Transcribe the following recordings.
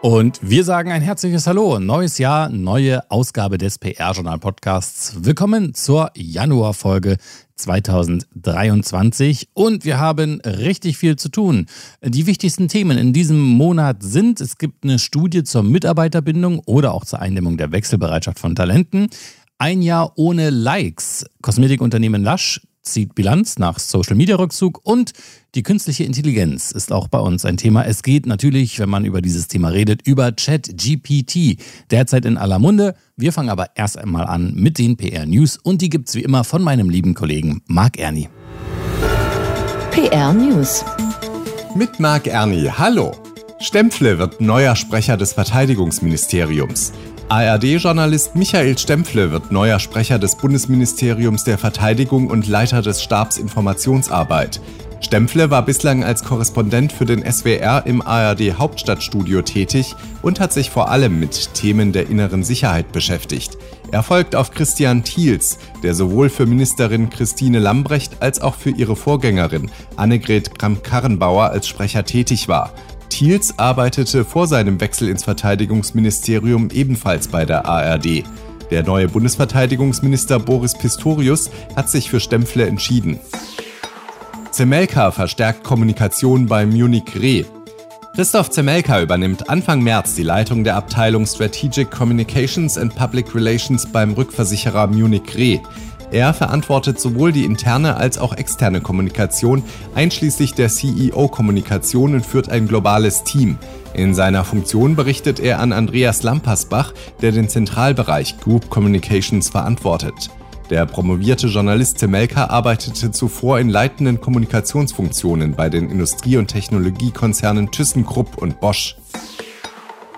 Und wir sagen ein herzliches Hallo. Neues Jahr, neue Ausgabe des PR-Journal-Podcasts. Willkommen zur Januarfolge 2023 und wir haben richtig viel zu tun. Die wichtigsten Themen in diesem Monat sind, es gibt eine Studie zur Mitarbeiterbindung oder auch zur Eindämmung der Wechselbereitschaft von Talenten. Ein Jahr ohne Likes. Kosmetikunternehmen Lush zieht Bilanz nach Social-Media-Rückzug und die künstliche Intelligenz ist auch bei uns ein Thema. Es geht natürlich, wenn man über dieses Thema redet, über ChatGPT, derzeit in aller Munde. Wir fangen aber erst einmal an mit den PR-News und die gibt es wie immer von meinem lieben Kollegen Marc Erni. PR-News. Mit Marc Erni. Hallo. Stempfle wird neuer Sprecher des Verteidigungsministeriums. ARD-Journalist Michael Stempfle wird neuer Sprecher des Bundesministeriums der Verteidigung und Leiter des Stabs Informationsarbeit. Stempfle war bislang als Korrespondent für den SWR im ARD Hauptstadtstudio tätig und hat sich vor allem mit Themen der inneren Sicherheit beschäftigt. Er folgt auf Christian Thiels, der sowohl für Ministerin Christine Lambrecht als auch für ihre Vorgängerin Annegret Kramp-Karrenbauer als Sprecher tätig war. Thiels arbeitete vor seinem Wechsel ins Verteidigungsministerium ebenfalls bei der ARD. Der neue Bundesverteidigungsminister Boris Pistorius hat sich für Stempfle entschieden. Zemelka verstärkt Kommunikation bei Munich Re. Christoph Zemelka übernimmt Anfang März die Leitung der Abteilung Strategic Communications and Public Relations beim Rückversicherer Munich Re. Er verantwortet sowohl die interne als auch externe Kommunikation, einschließlich der CEO-Kommunikation und führt ein globales Team. In seiner Funktion berichtet er an Andreas Lampersbach, der den Zentralbereich Group Communications verantwortet. Der promovierte Journalist Zemelka arbeitete zuvor in leitenden Kommunikationsfunktionen bei den Industrie- und Technologiekonzernen ThyssenKrupp und Bosch.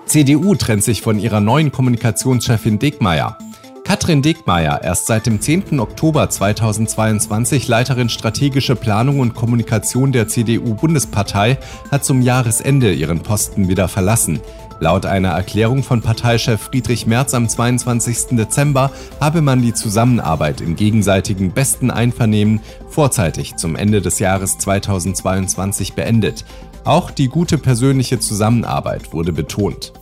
CDU trennt sich von ihrer neuen Kommunikationschefin Degmeier. Katrin Degmeier, erst seit dem 10. Oktober 2022 Leiterin strategische Planung und Kommunikation der CDU-Bundespartei, hat zum Jahresende ihren Posten wieder verlassen. Laut einer Erklärung von Parteichef Friedrich Merz am 22. Dezember habe man die Zusammenarbeit im gegenseitigen besten Einvernehmen vorzeitig zum Ende des Jahres 2022 beendet. Auch die gute persönliche Zusammenarbeit wurde betont.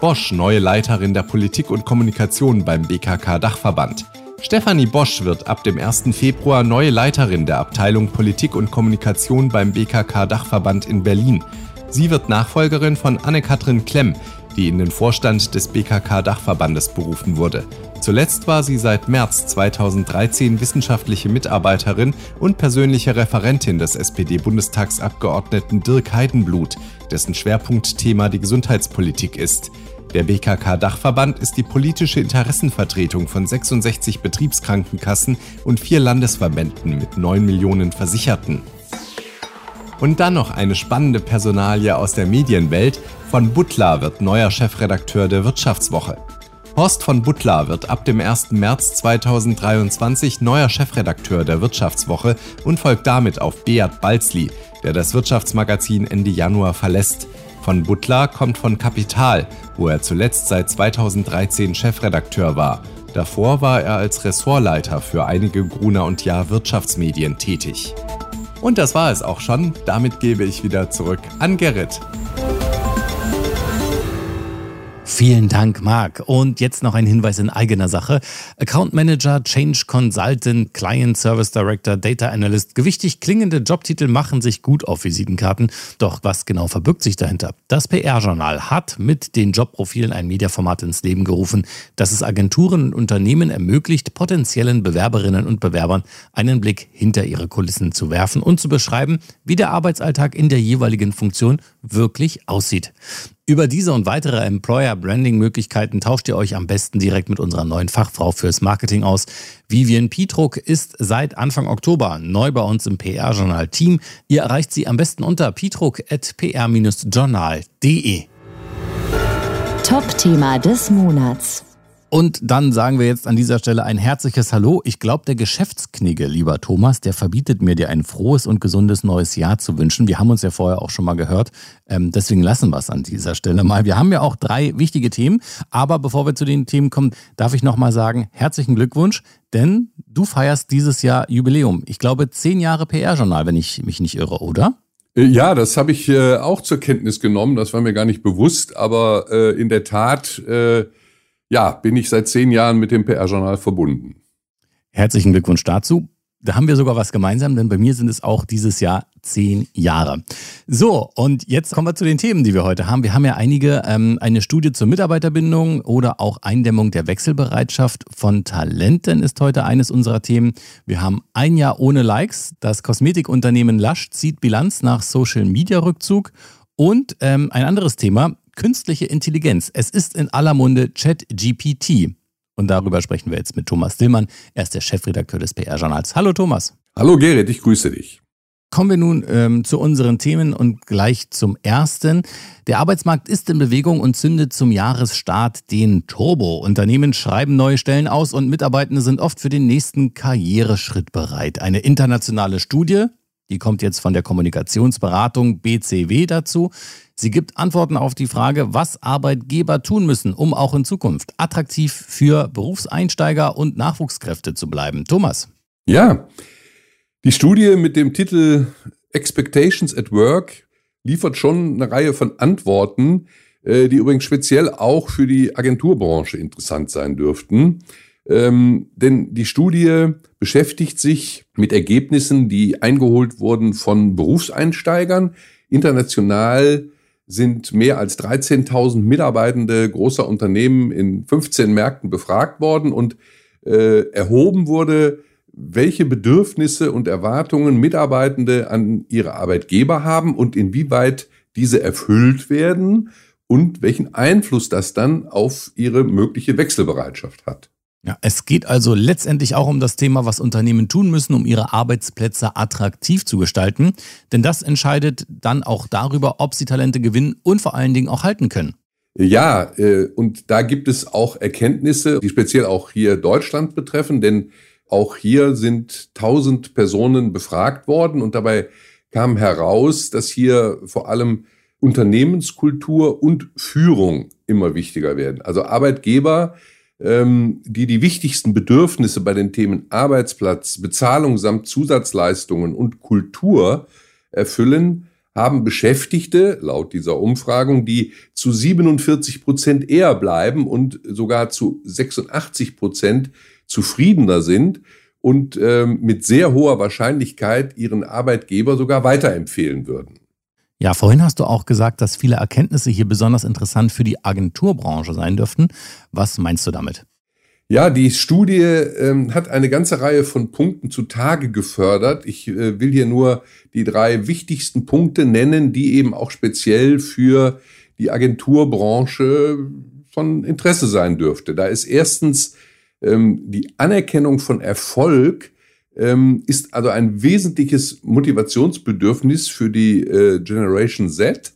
Bosch neue Leiterin der Politik und Kommunikation beim BKK Dachverband. Stefanie Bosch wird ab dem 1. Februar neue Leiterin der Abteilung Politik und Kommunikation beim BKK Dachverband in Berlin. Sie wird Nachfolgerin von Anne-Kathrin Klemm, die in den Vorstand des BKK Dachverbandes berufen wurde. Zuletzt war sie seit März 2013 wissenschaftliche Mitarbeiterin und persönliche Referentin des SPD-Bundestagsabgeordneten Dirk Heidenblut, dessen Schwerpunktthema die Gesundheitspolitik ist. Der BKK-Dachverband ist die politische Interessenvertretung von 66 Betriebskrankenkassen und vier Landesverbänden mit 9 Millionen Versicherten. Und dann noch eine spannende Personalie aus der Medienwelt. Von Butler wird neuer Chefredakteur der Wirtschaftswoche. Horst von Butler wird ab dem 1. März 2023 neuer Chefredakteur der Wirtschaftswoche und folgt damit auf Beat Balzli, der das Wirtschaftsmagazin Ende Januar verlässt. Von Butler kommt von Kapital, wo er zuletzt seit 2013 Chefredakteur war. Davor war er als Ressortleiter für einige Gruner und Jahr Wirtschaftsmedien tätig. Und das war es auch schon. Damit gebe ich wieder zurück an Gerrit. Vielen Dank, Marc. Und jetzt noch ein Hinweis in eigener Sache. Account Manager, Change Consultant, Client Service Director, Data Analyst. Gewichtig klingende Jobtitel machen sich gut auf Visitenkarten. Doch was genau verbirgt sich dahinter? Das PR-Journal hat mit den Jobprofilen ein Mediaformat ins Leben gerufen, das es Agenturen und Unternehmen ermöglicht, potenziellen Bewerberinnen und Bewerbern einen Blick hinter ihre Kulissen zu werfen und zu beschreiben, wie der Arbeitsalltag in der jeweiligen Funktion wirklich aussieht. Über diese und weitere Employer-Branding-Möglichkeiten tauscht ihr euch am besten direkt mit unserer neuen Fachfrau fürs Marketing aus. Vivian Pietruck ist seit Anfang Oktober neu bei uns im PR-Journal-Team. Ihr erreicht sie am besten unter pietruck.pr-journal.de. Top-Thema des Monats. Und dann sagen wir jetzt an dieser Stelle ein herzliches Hallo. Ich glaube, der Geschäftsknigge, lieber Thomas, der verbietet mir dir ein frohes und gesundes neues Jahr zu wünschen. Wir haben uns ja vorher auch schon mal gehört. Ähm, deswegen lassen wir es an dieser Stelle mal. Wir haben ja auch drei wichtige Themen. Aber bevor wir zu den Themen kommen, darf ich nochmal sagen, herzlichen Glückwunsch, denn du feierst dieses Jahr Jubiläum. Ich glaube, zehn Jahre PR-Journal, wenn ich mich nicht irre, oder? Äh, ja, das habe ich äh, auch zur Kenntnis genommen. Das war mir gar nicht bewusst. Aber äh, in der Tat äh, ja, bin ich seit zehn Jahren mit dem PR-Journal verbunden. Herzlichen Glückwunsch dazu. Da haben wir sogar was gemeinsam, denn bei mir sind es auch dieses Jahr zehn Jahre. So, und jetzt kommen wir zu den Themen, die wir heute haben. Wir haben ja einige, ähm, eine Studie zur Mitarbeiterbindung oder auch Eindämmung der Wechselbereitschaft von Talenten ist heute eines unserer Themen. Wir haben ein Jahr ohne Likes. Das Kosmetikunternehmen Lush zieht Bilanz nach Social-Media-Rückzug. Und ähm, ein anderes Thema, künstliche Intelligenz. Es ist in aller Munde ChatGPT. Und darüber sprechen wir jetzt mit Thomas Dillmann. Er ist der Chefredakteur des PR-Journals. Hallo Thomas. Hallo Gerrit, ich grüße dich. Kommen wir nun ähm, zu unseren Themen und gleich zum ersten. Der Arbeitsmarkt ist in Bewegung und zündet zum Jahresstart den Turbo. Unternehmen schreiben neue Stellen aus und Mitarbeitende sind oft für den nächsten Karriereschritt bereit. Eine internationale Studie, die kommt jetzt von der Kommunikationsberatung BCW dazu. Sie gibt Antworten auf die Frage, was Arbeitgeber tun müssen, um auch in Zukunft attraktiv für Berufseinsteiger und Nachwuchskräfte zu bleiben. Thomas. Ja, die Studie mit dem Titel Expectations at Work liefert schon eine Reihe von Antworten, äh, die übrigens speziell auch für die Agenturbranche interessant sein dürften. Ähm, denn die Studie beschäftigt sich mit Ergebnissen, die eingeholt wurden von Berufseinsteigern. International sind mehr als 13.000 Mitarbeitende großer Unternehmen in 15 Märkten befragt worden und äh, erhoben wurde, welche Bedürfnisse und Erwartungen Mitarbeitende an ihre Arbeitgeber haben und inwieweit diese erfüllt werden und welchen Einfluss das dann auf ihre mögliche Wechselbereitschaft hat. Ja, es geht also letztendlich auch um das Thema, was Unternehmen tun müssen, um ihre Arbeitsplätze attraktiv zu gestalten. Denn das entscheidet dann auch darüber, ob sie Talente gewinnen und vor allen Dingen auch halten können. Ja, äh, und da gibt es auch Erkenntnisse, die speziell auch hier Deutschland betreffen, denn auch hier sind 1000 Personen befragt worden und dabei kam heraus, dass hier vor allem Unternehmenskultur und Führung immer wichtiger werden. Also Arbeitgeber die die wichtigsten Bedürfnisse bei den Themen Arbeitsplatz, Bezahlung samt Zusatzleistungen und Kultur erfüllen, haben Beschäftigte, laut dieser Umfragung, die zu 47 Prozent eher bleiben und sogar zu 86 Prozent zufriedener sind und ähm, mit sehr hoher Wahrscheinlichkeit ihren Arbeitgeber sogar weiterempfehlen würden. Ja, vorhin hast du auch gesagt, dass viele Erkenntnisse hier besonders interessant für die Agenturbranche sein dürften. Was meinst du damit? Ja, die Studie ähm, hat eine ganze Reihe von Punkten zutage gefördert. Ich äh, will hier nur die drei wichtigsten Punkte nennen, die eben auch speziell für die Agenturbranche von Interesse sein dürfte. Da ist erstens ähm, die Anerkennung von Erfolg ähm, ist also ein wesentliches Motivationsbedürfnis für die äh, Generation Z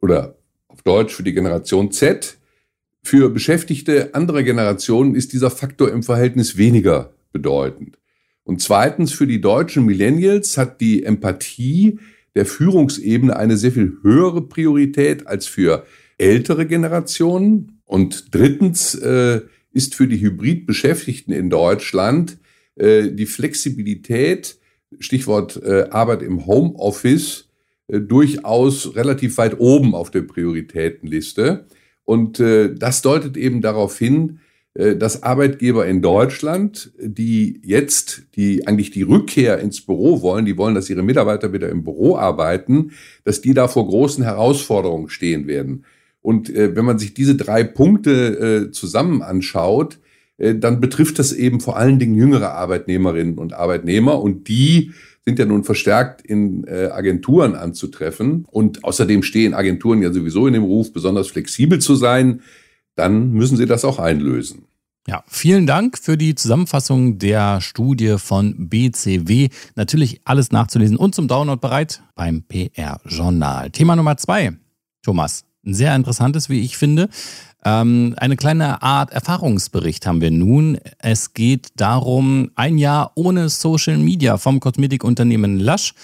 oder auf Deutsch für die Generation Z. Für Beschäftigte anderer Generationen ist dieser Faktor im Verhältnis weniger bedeutend. Und zweitens, für die deutschen Millennials hat die Empathie der Führungsebene eine sehr viel höhere Priorität als für ältere Generationen. Und drittens äh, ist für die Hybrid-Beschäftigten in Deutschland die Flexibilität, Stichwort äh, Arbeit im Homeoffice, äh, durchaus relativ weit oben auf der Prioritätenliste. Und äh, das deutet eben darauf hin, äh, dass Arbeitgeber in Deutschland, die jetzt die eigentlich die Rückkehr ins Büro wollen, die wollen, dass ihre Mitarbeiter wieder im Büro arbeiten, dass die da vor großen Herausforderungen stehen werden. Und äh, wenn man sich diese drei Punkte äh, zusammen anschaut, äh, dann betrifft das eben vor allen Dingen jüngere Arbeitnehmerinnen und Arbeitnehmer und die sind ja nun verstärkt in äh, Agenturen anzutreffen und außerdem stehen Agenturen ja sowieso in dem Ruf, besonders flexibel zu sein, dann müssen sie das auch einlösen. Ja, vielen Dank für die Zusammenfassung der Studie von BCW. Natürlich alles nachzulesen und zum Download bereit beim PR-Journal. Thema Nummer zwei. Thomas, Ein sehr interessantes, wie ich finde. Ähm, eine kleine Art Erfahrungsbericht haben wir nun. Es geht darum, ein Jahr ohne Social Media vom Kosmetikunternehmen Lush.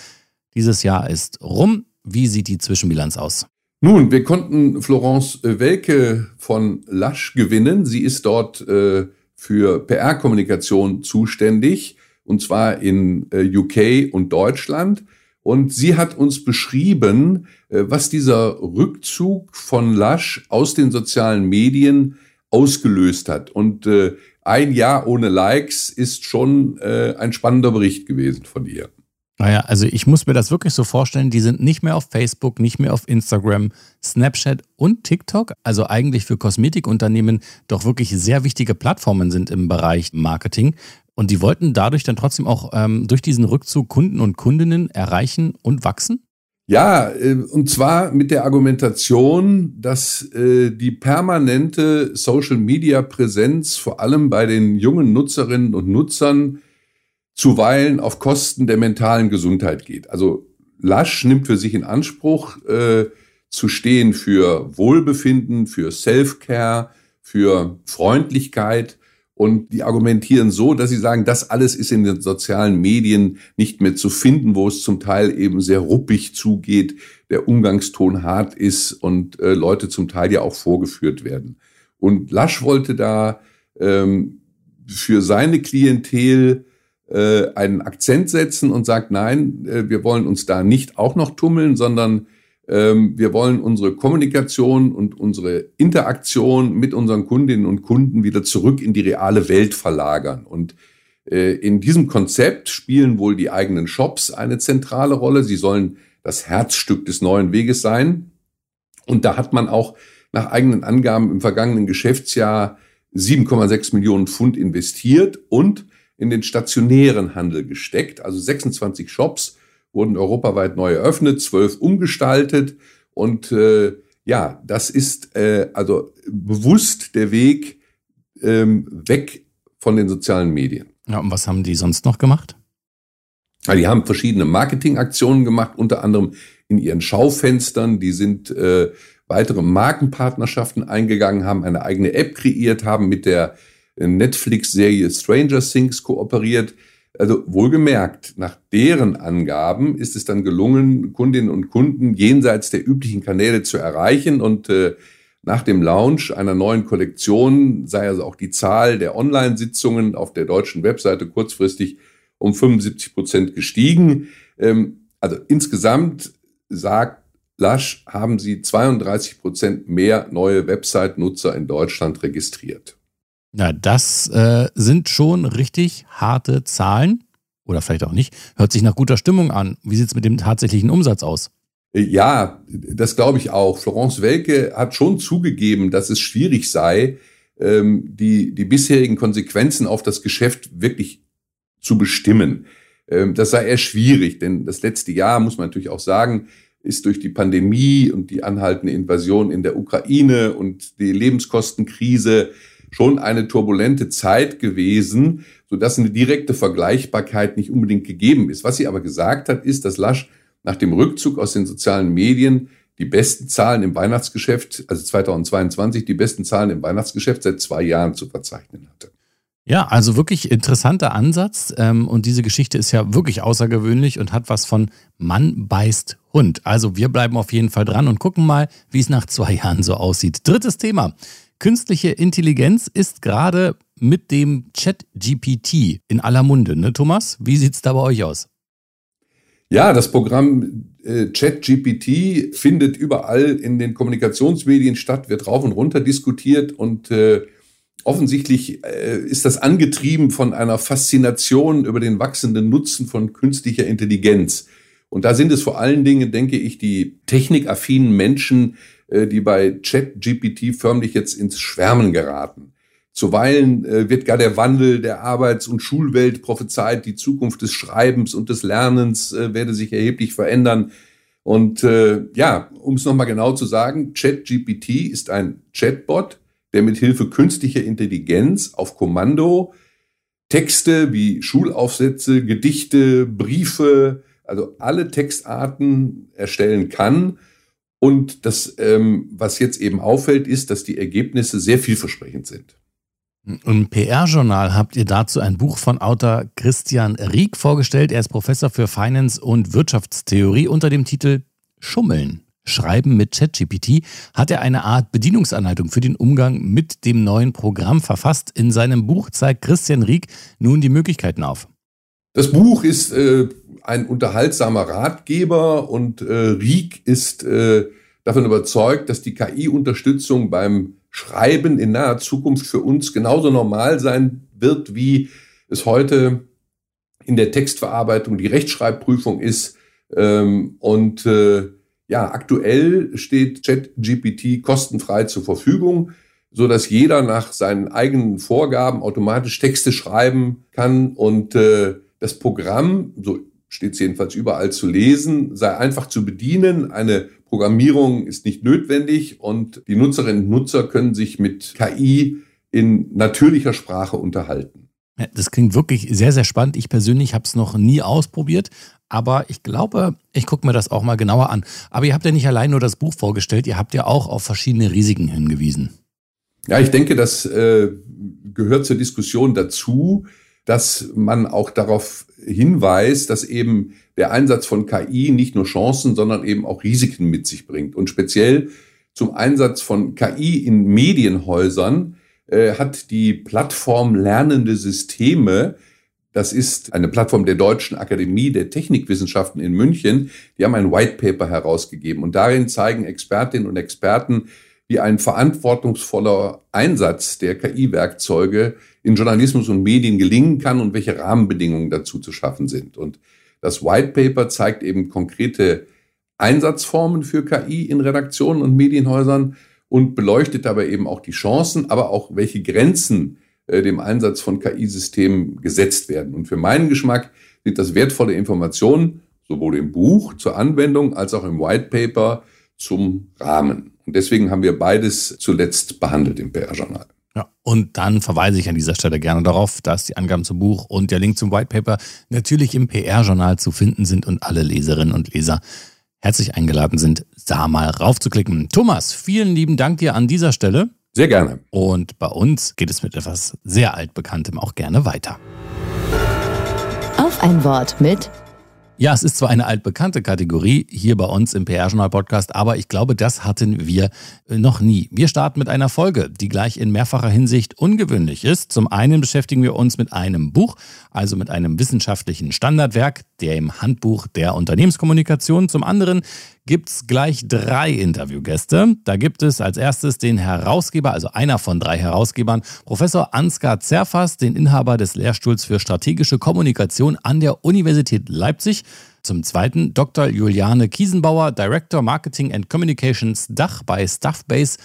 Dieses Jahr ist rum. Wie sieht die Zwischenbilanz aus? Nun, wir konnten Florence Welke von Lush gewinnen. Sie ist dort äh, für PR-Kommunikation zuständig, und zwar in äh, UK und Deutschland. Und sie hat uns beschrieben, äh, was dieser Rückzug von Lush aus den sozialen Medien ausgelöst hat. Und äh, ein Jahr ohne Likes ist schon äh, ein spannender Bericht gewesen von ihr. Naja, also ich muss mir das wirklich so vorstellen, die sind nicht mehr auf Facebook, nicht mehr auf Instagram, Snapchat und TikTok, also eigentlich für Kosmetikunternehmen doch wirklich sehr wichtige Plattformen sind im Bereich Marketing. Und die wollten dadurch dann trotzdem auch ähm, durch diesen Rückzug Kunden und Kundinnen erreichen und wachsen? Ja, äh, und zwar mit der Argumentation, dass äh, die permanente Social-Media-Präsenz vor allem bei den jungen Nutzerinnen und Nutzern zuweilen auf Kosten der mentalen Gesundheit geht. Also Lasch nimmt für sich in Anspruch, äh, zu stehen für Wohlbefinden, für Self-Care, für Freundlichkeit und die argumentieren so, dass sie sagen, das alles ist in den sozialen Medien nicht mehr zu finden, wo es zum Teil eben sehr ruppig zugeht, der Umgangston hart ist und äh, Leute zum Teil ja auch vorgeführt werden. Und Lasch wollte da ähm, für seine Klientel äh, einen Akzent setzen und sagt, nein, äh, wir wollen uns da nicht auch noch tummeln, sondern wir wollen unsere Kommunikation und unsere Interaktion mit unseren Kundinnen und Kunden wieder zurück in die reale Welt verlagern. Und äh, in diesem Konzept spielen wohl die eigenen Shops eine zentrale Rolle. Sie sollen das Herzstück des neuen Weges sein. Und da hat man auch nach eigenen Angaben im vergangenen Geschäftsjahr 7,6 Millionen Pfund investiert und in den stationären Handel gesteckt, also 26 Shops wurden europaweit neu eröffnet, zwölf umgestaltet und äh, ja, das ist äh, also bewusst der Weg ähm, weg von den sozialen Medien. Ja, und was haben die sonst noch gemacht? Ja, die haben verschiedene Marketingaktionen gemacht, unter anderem in ihren Schaufenstern. Die sind äh, weitere Markenpartnerschaften eingegangen, haben eine eigene App kreiert, haben mit der Netflix-Serie Stranger Things kooperiert. Also wohlgemerkt, nach deren Angaben ist es dann gelungen, Kundinnen und Kunden jenseits der üblichen Kanäle zu erreichen und äh, nach dem Launch einer neuen Kollektion sei also auch die Zahl der Online-Sitzungen auf der deutschen Webseite kurzfristig um 75 Prozent gestiegen. Ähm, also insgesamt sagt Lasch, haben sie 32 Prozent mehr neue Website-Nutzer in Deutschland registriert. Ja, das äh, sind schon richtig harte Zahlen. Oder vielleicht auch nicht. Hört sich nach guter Stimmung an. Wie sieht es mit dem tatsächlichen Umsatz aus? Ja, das glaube ich auch. Florence Welke hat schon zugegeben, dass es schwierig sei, ähm, die, die bisherigen Konsequenzen auf das Geschäft wirklich zu bestimmen. Ähm, das sei eher schwierig, denn das letzte Jahr, muss man natürlich auch sagen, ist durch die Pandemie und die anhaltende Invasion in der Ukraine und die Lebenskostenkrise schon eine turbulente Zeit gewesen, so dass eine direkte Vergleichbarkeit nicht unbedingt gegeben ist. Was sie aber gesagt hat, ist, dass Lasch nach dem Rückzug aus den sozialen Medien die besten Zahlen im Weihnachtsgeschäft, also 2022, die besten Zahlen im Weihnachtsgeschäft seit zwei Jahren zu verzeichnen hatte. Ja, also wirklich interessanter Ansatz. Ähm, und diese Geschichte ist ja wirklich außergewöhnlich und hat was von Mann beißt Hund. Also wir bleiben auf jeden Fall dran und gucken mal, wie es nach zwei Jahren so aussieht. Drittes Thema. Künstliche Intelligenz ist gerade mit dem Chat-GPT in aller Munde, ne Thomas? Wie sieht es da bei euch aus? Ja, das Programm äh, ChatGPT findet überall in den Kommunikationsmedien statt, wird rauf und runter diskutiert und äh, offensichtlich äh, ist das angetrieben von einer Faszination über den wachsenden Nutzen von künstlicher Intelligenz. Und da sind es vor allen Dingen, denke ich, die technikaffinen Menschen, die bei ChatGPT förmlich jetzt ins Schwärmen geraten. Zuweilen äh, wird gar der Wandel der Arbeits- und Schulwelt prophezeit, die Zukunft des Schreibens und des Lernens äh, werde sich erheblich verändern. Und äh, ja, um es nochmal genau zu sagen, ChatGPT ist ein Chatbot, der mit Hilfe künstlicher Intelligenz auf Kommando Texte wie Schulaufsätze, Gedichte, Briefe, also alle Textarten erstellen kann Und das, ähm, was jetzt eben auffällt, ist, dass die Ergebnisse sehr vielversprechend sind. Im PR-Journal habt ihr dazu ein Buch von Autor Christian Rieck vorgestellt. Er ist Professor für Finance und Wirtschaftstheorie unter dem Titel Schummeln. Schreiben mit ChatGPT hat er eine Art Bedienungsanleitung für den Umgang mit dem neuen Programm verfasst. In seinem Buch zeigt Christian Rieck nun die Möglichkeiten auf. Das Buch ist äh, ein unterhaltsamer Ratgeber und äh, Rieck ist äh, davon überzeugt, dass die KI-Unterstützung beim Schreiben in naher Zukunft für uns genauso normal sein wird, wie es heute in der Textverarbeitung die Rechtschreibprüfung ist. Ähm, und äh, ja, aktuell steht ChatGPT kostenfrei zur Verfügung, so dass jeder nach seinen eigenen Vorgaben automatisch Texte schreiben kann und äh, das Programm, so steht es jedenfalls überall zu lesen, sei einfach zu bedienen. Eine Programmierung ist nicht notwendig und die Nutzerinnen und Nutzer können sich mit KI in natürlicher Sprache unterhalten. Das klingt wirklich sehr, sehr spannend. Ich persönlich habe es noch nie ausprobiert, aber ich glaube, ich gucke mir das auch mal genauer an. Aber ihr habt ja nicht allein nur das Buch vorgestellt, ihr habt ja auch auf verschiedene Risiken hingewiesen. Ja, ich denke, das äh, gehört zur Diskussion dazu, dass man auch darauf hinweist, dass eben der Einsatz von KI nicht nur Chancen, sondern eben auch Risiken mit sich bringt. Und speziell zum Einsatz von KI in Medienhäusern äh, hat die Plattform Lernende Systeme das ist eine Plattform der Deutschen Akademie der Technikwissenschaften in München. Die haben ein White Paper herausgegeben und darin zeigen Expertinnen und Experten, wie ein verantwortungsvoller Einsatz der KI-Werkzeuge in Journalismus und Medien gelingen kann und welche Rahmenbedingungen dazu zu schaffen sind. Und das White Paper zeigt eben konkrete Einsatzformen für KI in Redaktionen und Medienhäusern und beleuchtet dabei eben auch die Chancen, aber auch welche Grenzen äh, dem Einsatz von KI-Systemen gesetzt werden. Und für meinen Geschmack sind das wertvolle Informationen, sowohl im Buch zur Anwendung als auch im White Paper zum Rahmen. Und deswegen haben wir beides zuletzt behandelt im PR-Journal. Ja, und dann verweise ich an dieser Stelle gerne darauf, dass die Angaben zum Buch und der Link zum White Paper natürlich im PR-Journal zu finden sind und alle Leserinnen und Leser herzlich eingeladen sind, da mal raufzuklicken. Thomas, vielen lieben Dank dir an dieser Stelle. Sehr gerne. Und bei uns geht es mit etwas sehr altbekanntem auch gerne weiter. Auf ein Wort mit ja, es ist zwar eine altbekannte Kategorie hier bei uns im PR-Journal-Podcast, aber ich glaube, das hatten wir noch nie. Wir starten mit einer Folge, die gleich in mehrfacher Hinsicht ungewöhnlich ist. Zum einen beschäftigen wir uns mit einem Buch, also mit einem wissenschaftlichen Standardwerk, dem Handbuch der Unternehmenskommunikation. Zum anderen gibt es gleich drei Interviewgäste. Da gibt es als erstes den Herausgeber, also einer von drei Herausgebern, Professor Ansgar Zerfas, den Inhaber des Lehrstuhls für strategische Kommunikation an der Universität Leipzig. Zum zweiten Dr. Juliane Kiesenbauer, Director Marketing and Communications Dach bei Stuffbase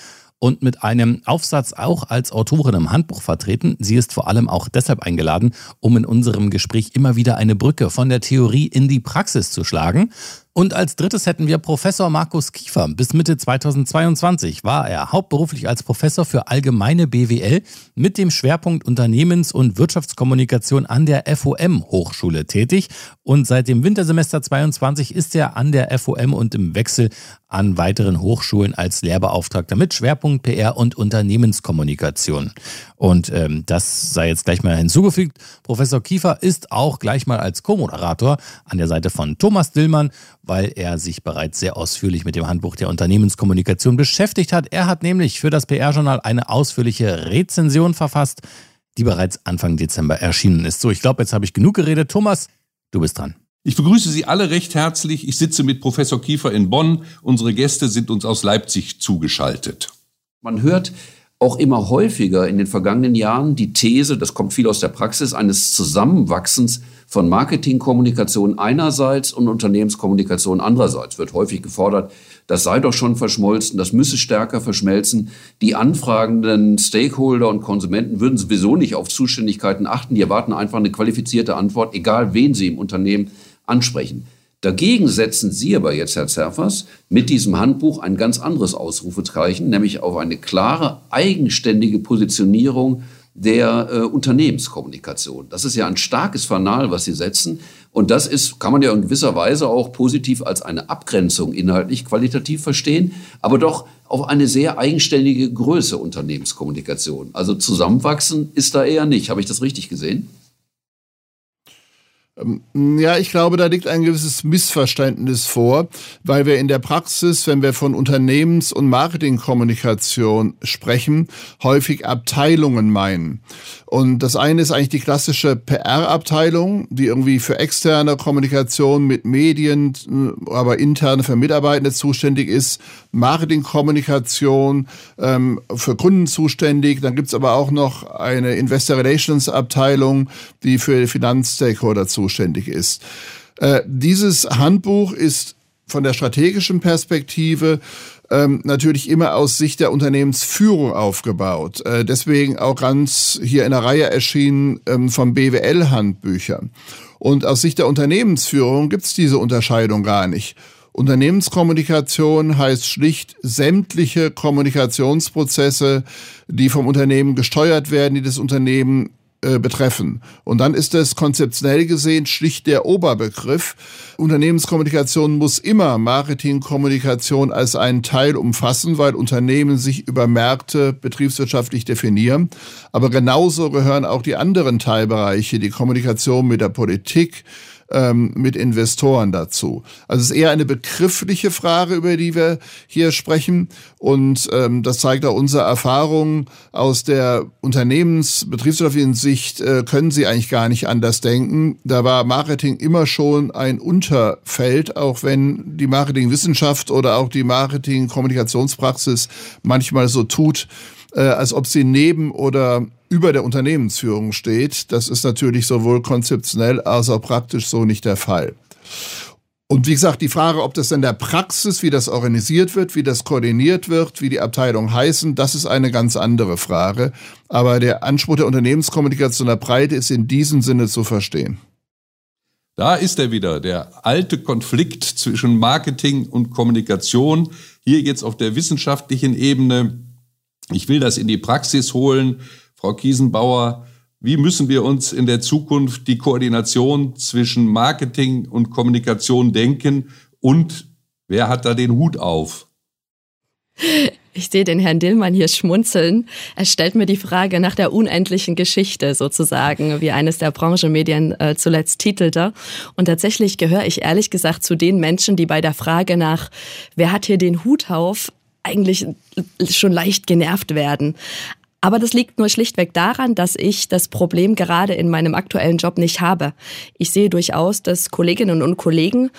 und mit einem Aufsatz auch als Autorin im Handbuch vertreten. Sie ist vor allem auch deshalb eingeladen, um in unserem Gespräch immer wieder eine Brücke von der Theorie in die Praxis zu schlagen. Und als drittes hätten wir Professor Markus Kiefer. Bis Mitte 2022 war er hauptberuflich als Professor für allgemeine BWL mit dem Schwerpunkt Unternehmens- und Wirtschaftskommunikation an der FOM Hochschule tätig. Und seit dem Wintersemester 22 ist er an der FOM und im Wechsel an weiteren Hochschulen als Lehrbeauftragter mit Schwerpunkt PR und Unternehmenskommunikation. Und ähm, das sei jetzt gleich mal hinzugefügt. Professor Kiefer ist auch gleich mal als Co-Moderator an der Seite von Thomas Dillmann weil er sich bereits sehr ausführlich mit dem Handbuch der Unternehmenskommunikation beschäftigt hat. Er hat nämlich für das PR-Journal eine ausführliche Rezension verfasst, die bereits Anfang Dezember erschienen ist. So, ich glaube, jetzt habe ich genug geredet. Thomas, du bist dran. Ich begrüße Sie alle recht herzlich. Ich sitze mit Professor Kiefer in Bonn. Unsere Gäste sind uns aus Leipzig zugeschaltet. Man hört auch immer häufiger in den vergangenen Jahren die These, das kommt viel aus der Praxis, eines Zusammenwachsens von Marketingkommunikation einerseits und Unternehmenskommunikation andererseits. Wird häufig gefordert, das sei doch schon verschmolzen, das müsse stärker verschmelzen. Die anfragenden Stakeholder und Konsumenten würden sowieso nicht auf Zuständigkeiten achten. Die erwarten einfach eine qualifizierte Antwort, egal wen sie im Unternehmen ansprechen. Dagegen setzen Sie aber jetzt, Herr Zerfers, mit diesem Handbuch ein ganz anderes Ausrufezeichen, nämlich auf eine klare, eigenständige Positionierung der äh, Unternehmenskommunikation. Das ist ja ein starkes Fanal, was Sie setzen. Und das ist, kann man ja in gewisser Weise auch positiv als eine Abgrenzung inhaltlich qualitativ verstehen, aber doch auf eine sehr eigenständige Größe Unternehmenskommunikation. Also zusammenwachsen ist da eher nicht. Habe ich das richtig gesehen? Ähm, ja, ich glaube, da liegt ein gewisses Missverständnis vor, weil wir in der Praxis, wenn wir von Unternehmens- und Marketingkommunikation sprechen, häufig Abteilungen meinen. Und das eine ist eigentlich die klassische PR-Abteilung, die irgendwie für externe Kommunikation mit Medien, aber interne für Mitarbeitende zuständig ist. Marketingkommunikation ähm, für Kunden zuständig. Dann gibt's aber auch noch eine Investor Relations Abteilung, die für Finanzstakeholder zuständig ist. Äh, dieses Handbuch ist von der strategischen Perspektive ähm, natürlich immer aus Sicht der Unternehmensführung aufgebaut. Äh, deswegen auch ganz hier in der Reihe erschienen ähm, vom BWL-Handbüchern. Und aus Sicht der Unternehmensführung gibt's diese Unterscheidung gar nicht. Unternehmenskommunikation heißt schlicht sämtliche Kommunikationsprozesse, die vom Unternehmen gesteuert werden, die das Unternehmen äh, betreffen. Und dann ist es konzeptionell gesehen schlicht der Oberbegriff. Unternehmenskommunikation muss immer Marketingkommunikation als einen Teil umfassen, weil Unternehmen sich über Märkte betriebswirtschaftlich definieren. Aber genauso gehören auch die anderen Teilbereiche, die Kommunikation mit der Politik, ähm, mit Investoren dazu. Also es ist eher eine begriffliche Frage, über die wir hier sprechen. Und ähm, das zeigt auch unsere Erfahrung aus der Unternehmensbetriebswirtschaftlichen Sicht, äh, können sie eigentlich gar nicht anders denken. Da war Marketing immer schon ein Unterfeld, auch wenn die Marketingwissenschaft oder auch die Marketing-Kommunikationspraxis manchmal so tut, äh, als ob sie neben oder über der Unternehmensführung steht. Das ist natürlich sowohl konzeptionell als auch praktisch so nicht der Fall. Und wie gesagt, die Frage, ob das in der Praxis, wie das organisiert wird, wie das koordiniert wird, wie die Abteilungen heißen, das ist eine ganz andere Frage. Aber der Anspruch der Unternehmenskommunikation der Breite ist in diesem Sinne zu verstehen. Da ist er wieder, der alte Konflikt zwischen Marketing und Kommunikation. Hier jetzt auf der wissenschaftlichen Ebene. Ich will das in die Praxis holen. Frau Kiesenbauer, wie müssen wir uns in der Zukunft die Koordination zwischen Marketing und Kommunikation denken und wer hat da den Hut auf? Ich sehe den Herrn Dillmann hier schmunzeln. Er stellt mir die Frage nach der unendlichen Geschichte sozusagen, wie eines der Branchenmedien äh, zuletzt titelte. Und tatsächlich gehöre ich ehrlich gesagt zu den Menschen, die bei der Frage nach, wer hat hier den Hut auf, eigentlich schon leicht genervt werden. Aber das liegt nur schlichtweg daran, dass ich das Problem gerade in meinem aktuellen Job nicht habe. Ich sehe durchaus, dass Kolleginnen und Kollegen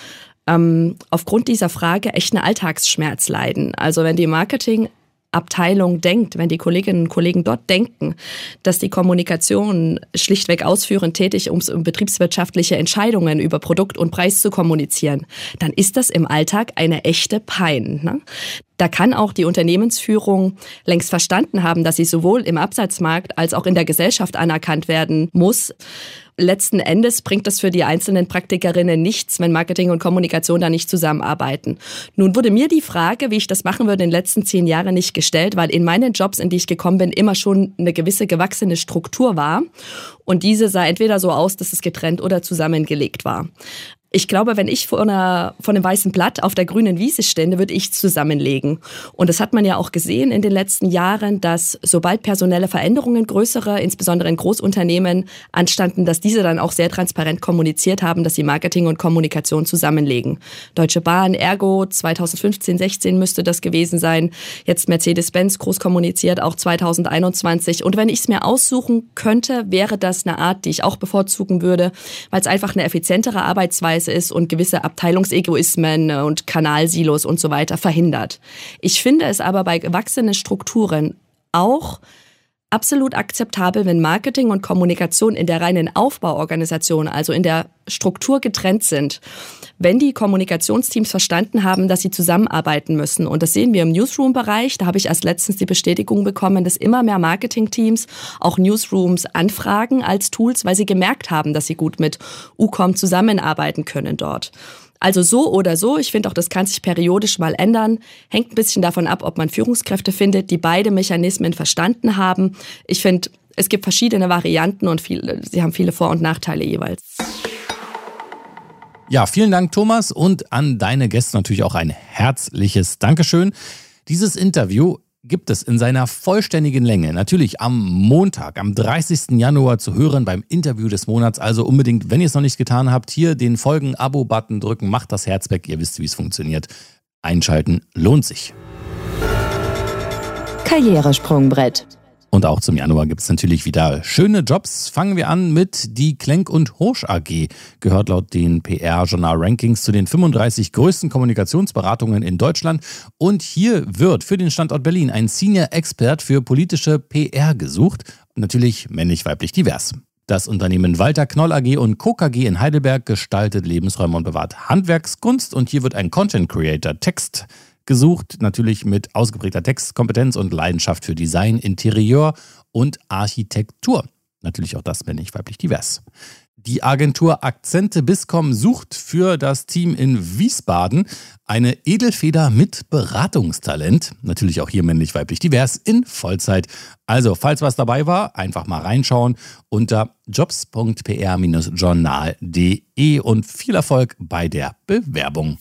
ähm, aufgrund dieser Frage echt einen Alltagsschmerz leiden. Also wenn die Marketing Abteilung denkt, wenn die Kolleginnen und Kollegen dort denken, dass die Kommunikation schlichtweg ausführend tätig, um betriebswirtschaftliche Entscheidungen über Produkt und Preis zu kommunizieren, dann ist das im Alltag eine echte Pein. Ne? Da kann auch die Unternehmensführung längst verstanden haben, dass sie sowohl im Absatzmarkt als auch in der Gesellschaft anerkannt werden muss. Letzten Endes bringt es für die einzelnen Praktikerinnen nichts, wenn Marketing und Kommunikation da nicht zusammenarbeiten. Nun wurde mir die Frage, wie ich das machen würde, in den letzten zehn Jahren nicht gestellt, weil in meinen Jobs, in die ich gekommen bin, immer schon eine gewisse gewachsene Struktur war. Und diese sah entweder so aus, dass es getrennt oder zusammengelegt war. Ich glaube, wenn ich vor, einer, vor einem weißen Blatt auf der grünen Wiese stände, würde ich zusammenlegen. Und das hat man ja auch gesehen in den letzten Jahren, dass sobald personelle Veränderungen größere, insbesondere in Großunternehmen, anstanden, dass diese dann auch sehr transparent kommuniziert haben, dass sie Marketing und Kommunikation zusammenlegen. Deutsche Bahn, Ergo, 2015, 16 müsste das gewesen sein. Jetzt Mercedes-Benz groß kommuniziert, auch 2021. Und wenn ich es mir aussuchen könnte, wäre das eine Art, die ich auch bevorzugen würde, weil es einfach eine effizientere Arbeitsweise Prozess ist und gewisse Abteilungsegoismen und Kanalsilos und so weiter verhindert. Ich finde es aber bei gewachsenen Strukturen auch absolut akzeptabel, wenn Marketing und Kommunikation in der reinen Aufbauorganisation, also in der Struktur getrennt sind. Wenn die Kommunikationsteams verstanden haben, dass sie zusammenarbeiten müssen. Und das sehen wir im Newsroom-Bereich. Da habe ich erst letztens die Bestätigung bekommen, dass immer mehr Marketing-Teams auch Newsrooms anfragen als Tools, weil sie gemerkt haben, dass sie gut mit UCOM zusammenarbeiten können dort. Also so oder so, ich finde auch, das kann sich periodisch mal ändern. Hängt ein bisschen davon ab, ob man Führungskräfte findet, die beide Mechanismen verstanden haben. Ich finde, es gibt verschiedene Varianten und viele, sie haben viele Vor- und Nachteile jeweils. Ja, vielen Dank, Thomas, und an deine Gäste natürlich auch ein herzliches Dankeschön. Dieses Interview gibt es in seiner vollständigen Länge natürlich am Montag, am 30. Januar zu hören beim Interview des Monats. Also unbedingt, wenn ihr es noch nicht getan habt, hier den Folgen-Abo-Button drücken, macht das Herz weg, ihr wisst, wie es funktioniert. Einschalten lohnt sich. Karrieresprungbrett. Und auch zum Januar gibt es natürlich wieder schöne Jobs. Fangen wir an mit die Klenk und Horsch AG. Gehört laut den PR-Journal-Rankings zu den 35 größten Kommunikationsberatungen in Deutschland. Und hier wird für den Standort Berlin ein Senior Expert für politische PR gesucht. Natürlich männlich-weiblich divers. Das Unternehmen Walter Knoll AG und Co. KG in Heidelberg gestaltet Lebensräume und bewahrt Handwerkskunst. Und hier wird ein Content Creator Text gesucht, natürlich mit ausgeprägter Textkompetenz und Leidenschaft für Design, Interieur und Architektur. Natürlich auch das männlich weiblich divers. Die Agentur Akzente Biscom sucht für das Team in Wiesbaden eine Edelfeder mit Beratungstalent. Natürlich auch hier männlich weiblich divers in Vollzeit. Also, falls was dabei war, einfach mal reinschauen unter jobs.pr-journal.de und viel Erfolg bei der Bewerbung.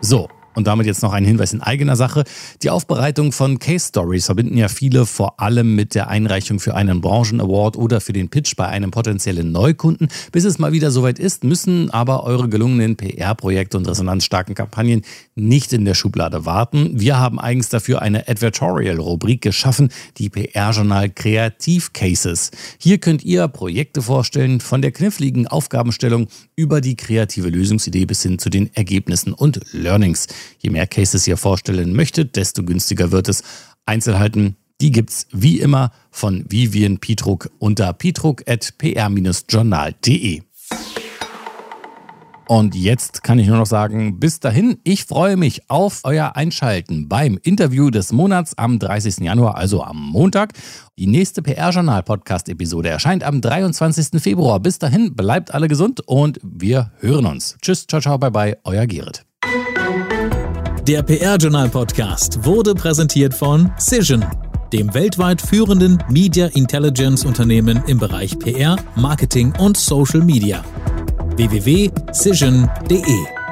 So, und damit jetzt noch ein Hinweis in eigener Sache. Die Aufbereitung von Case Stories verbinden ja viele vor allem mit der Einreichung für einen Branchen-Award oder für den Pitch bei einem potenziellen Neukunden. Bis es mal wieder soweit ist, müssen aber eure gelungenen PR-Projekte und resonanzstarken Kampagnen nicht in der Schublade warten. Wir haben eigens dafür eine Advertorial-Rubrik geschaffen, die PR-Journal Kreativ Cases. Hier könnt ihr Projekte vorstellen, von der kniffligen Aufgabenstellung über die kreative Lösungsidee bis hin zu den Ergebnissen und Learnings. Je mehr Cases ihr vorstellen möchtet, desto günstiger wird es. Einzelheiten, die gibt's wie immer von Vivian Pietruck unter pietruck.pr-journal.de. Und jetzt kann ich nur noch sagen, bis dahin, ich freue mich auf euer Einschalten beim Interview des Monats am 30. Januar, also am Montag. Die nächste PR-Journal-Podcast-Episode erscheint am 23. Februar. Bis dahin, bleibt alle gesund und wir hören uns. Tschüss, ciao, ciao, bye, bye, euer Gerrit. Der PR-Journal-Podcast wurde präsentiert von Cision, dem weltweit führenden Media Intelligence Unternehmen im Bereich PR, Marketing und Social Media. www.cision.de